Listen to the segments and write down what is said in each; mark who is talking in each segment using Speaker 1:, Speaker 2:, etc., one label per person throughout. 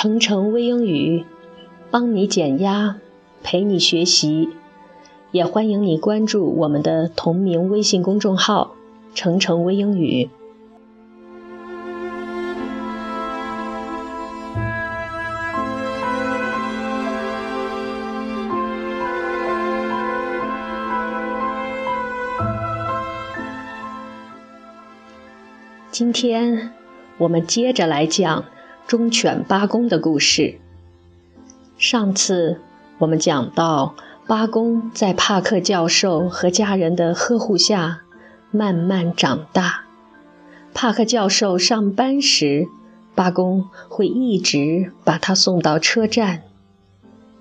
Speaker 1: 程程微英语，帮你减压，陪你学习，也欢迎你关注我们的同名微信公众号“程程微英语”。今天我们接着来讲忠犬八公的故事。上次我们讲到，八公在帕克教授和家人的呵护下慢慢长大。帕克教授上班时，八公会一直把他送到车站；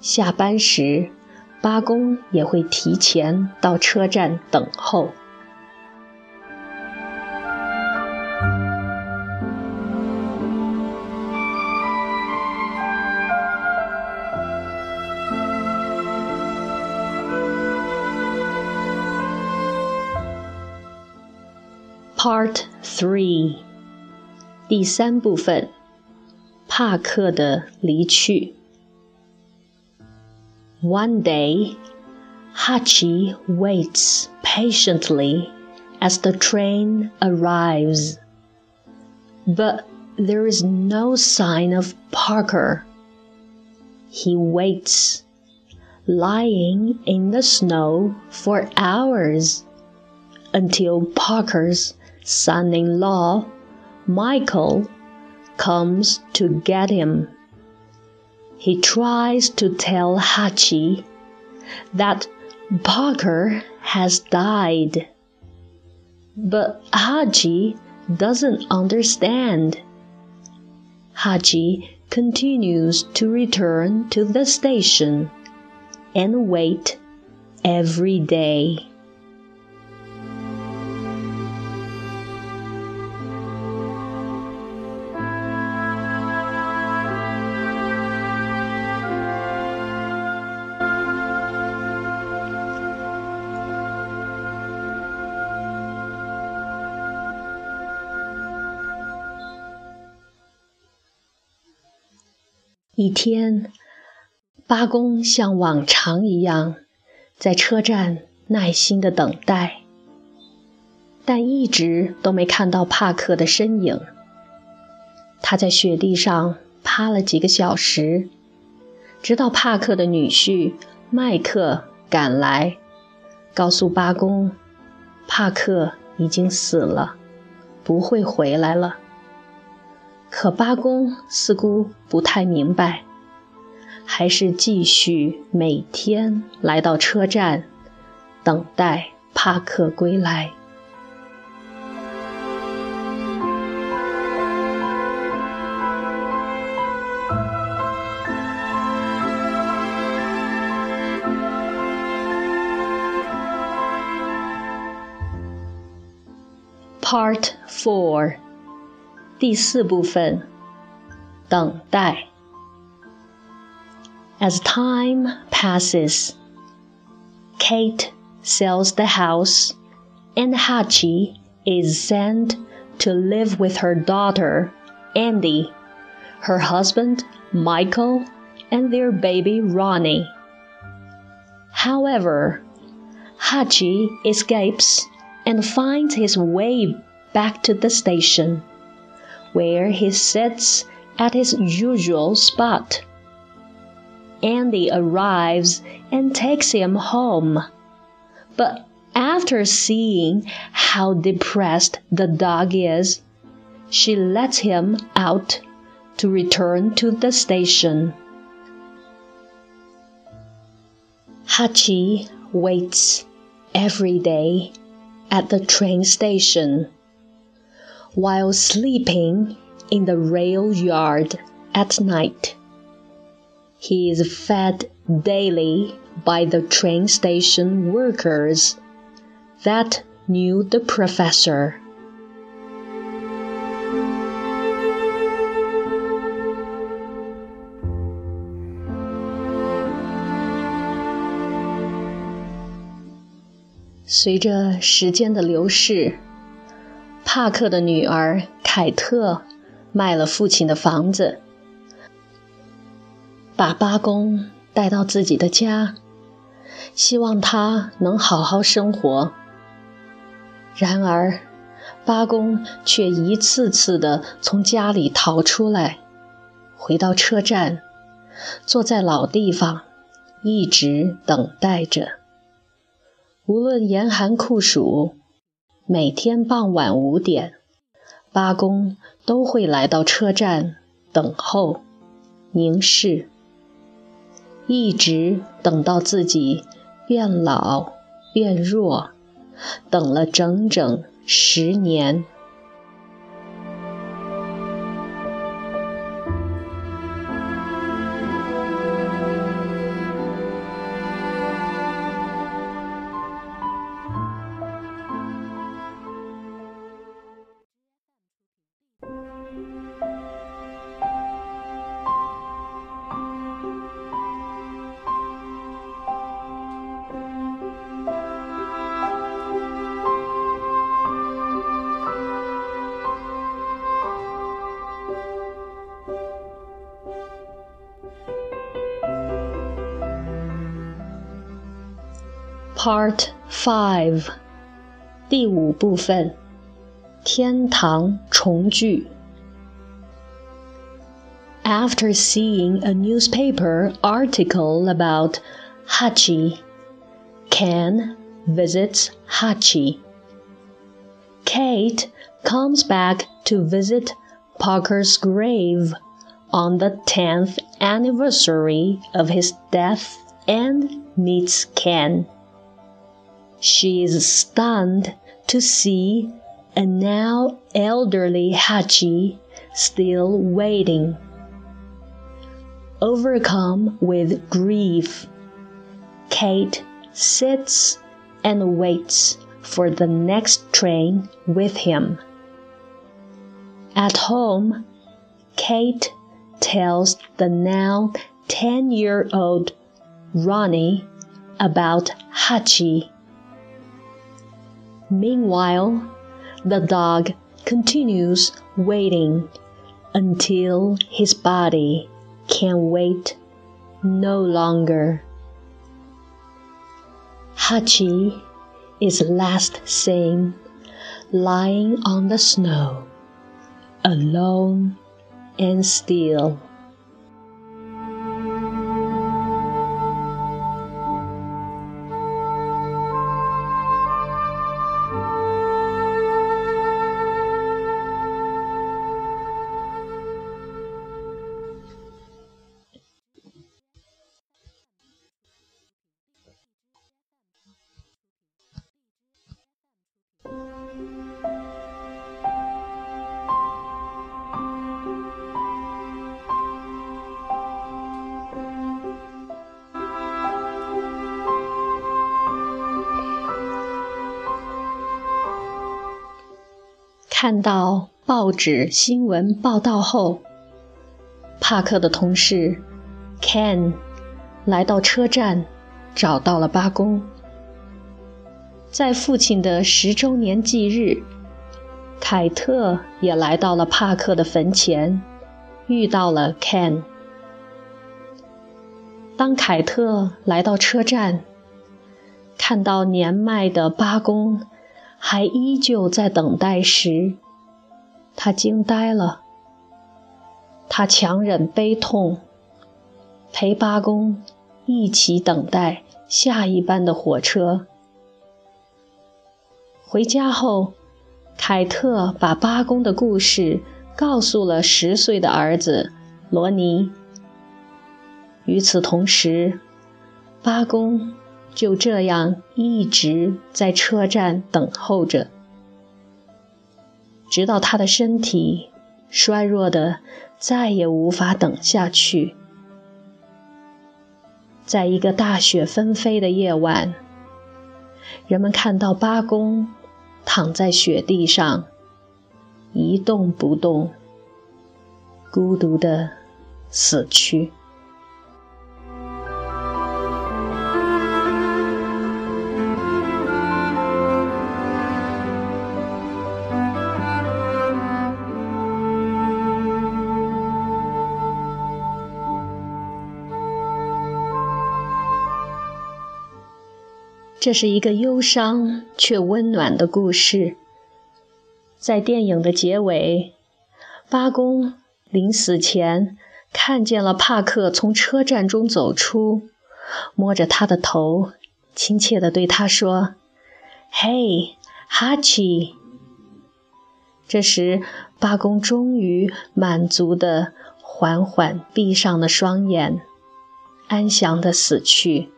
Speaker 1: 下班时，八公也会提前到车站等候。Part Three，第三部分，帕克的离去。One day, Hachi waits patiently as the train arrives, but there is no sign of Parker. He waits, lying in the snow for hours until Parker's son in law, Michael, comes to get him. He tries to tell Hachi that Parker has died. But Hachi doesn't understand. Hachi continues to return to the station and wait every day. “一天，八公像往常一样在车站耐心的等待，但一直都没看到帕克的身影。他在雪地上趴了几个小时，直到帕克的女婿麦克赶来，告诉八公，帕克已经死了，不会回来了。”可八公似乎不太明白，还是继续每天来到车站，等待帕克归来。Part Four。第四部分，等待。As time passes, Kate sells the house, and Hachi is sent to live with her daughter, Andy, her husband, Michael, and their baby Ronnie. However, Hachi escapes and finds his way back to the station where he sits at his usual spot. Andy arrives and takes him home. But after seeing how depressed the dog is, she lets him out to return to the station. Hachi waits every day at the train station while sleeping in the rail yard at night. He is fed daily by the train station workers that knew the professor. 随着时间的流逝， 帕克的女儿凯特卖了父亲的房子，把八公带到自己的家，希望他能好好生活。然而，八公却一次次地从家里逃出来，回到车站，坐在老地方，一直等待着。无论严寒酷暑，每天傍晚五点，八公都会来到车站等候、凝视。一直等到自己变老变弱，等了整整十年。Part Five，第五部分，天堂重聚。After seeing a newspaper article about Hachi, Ken visits Hachi. Kate comes back to visit Parker's grave on the 10th anniversary of his death and meets Ken. She is stunned to see a now elderly Hachi still waiting. Overcome with grief, Kate sits and waits for the next train with him. At home, Kate tells the now 10 year old Ronnie about Hachi Meanwhile, the dog continues waiting until his body can wait no longer. Hachi is last seen lying on the snow, alone and still. 看到报纸新闻报道后，帕克的同事 Ken 来到车站，找到了八公。在父亲的十周年忌日，凯特也来到了帕克的坟前，遇到了 Ken。当凯特来到车站，看到年迈的八公。还依旧在等待时，他惊呆了。他强忍悲痛，陪八公一起等待下一班的火车。回家后，凯特把八公的故事告诉了十岁的儿子罗尼。与此同时，八公。就这样一直在车站等候着，直到他的身体衰弱的再也无法等下去。在一个大雪纷飞的夜晚，人们看到八公躺在雪地上，一动不动，孤独的死去。这是一个忧伤却温暖的故事。在电影的结尾，八公临死前看见了帕克从车站中走出，摸着他的头，亲切地对他说：“嘿，哈奇。”这时，八公终于满足地缓缓闭上了双眼，安详地死去。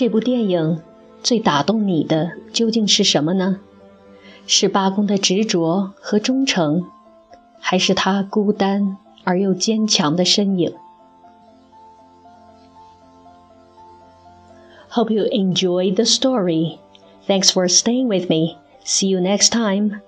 Speaker 1: 这部电影最打动你的究竟是什么呢？是八公的执着和忠诚，还是他孤单而又坚强的身影？Hope you enjoy the story. Thanks for staying with me. See you next time.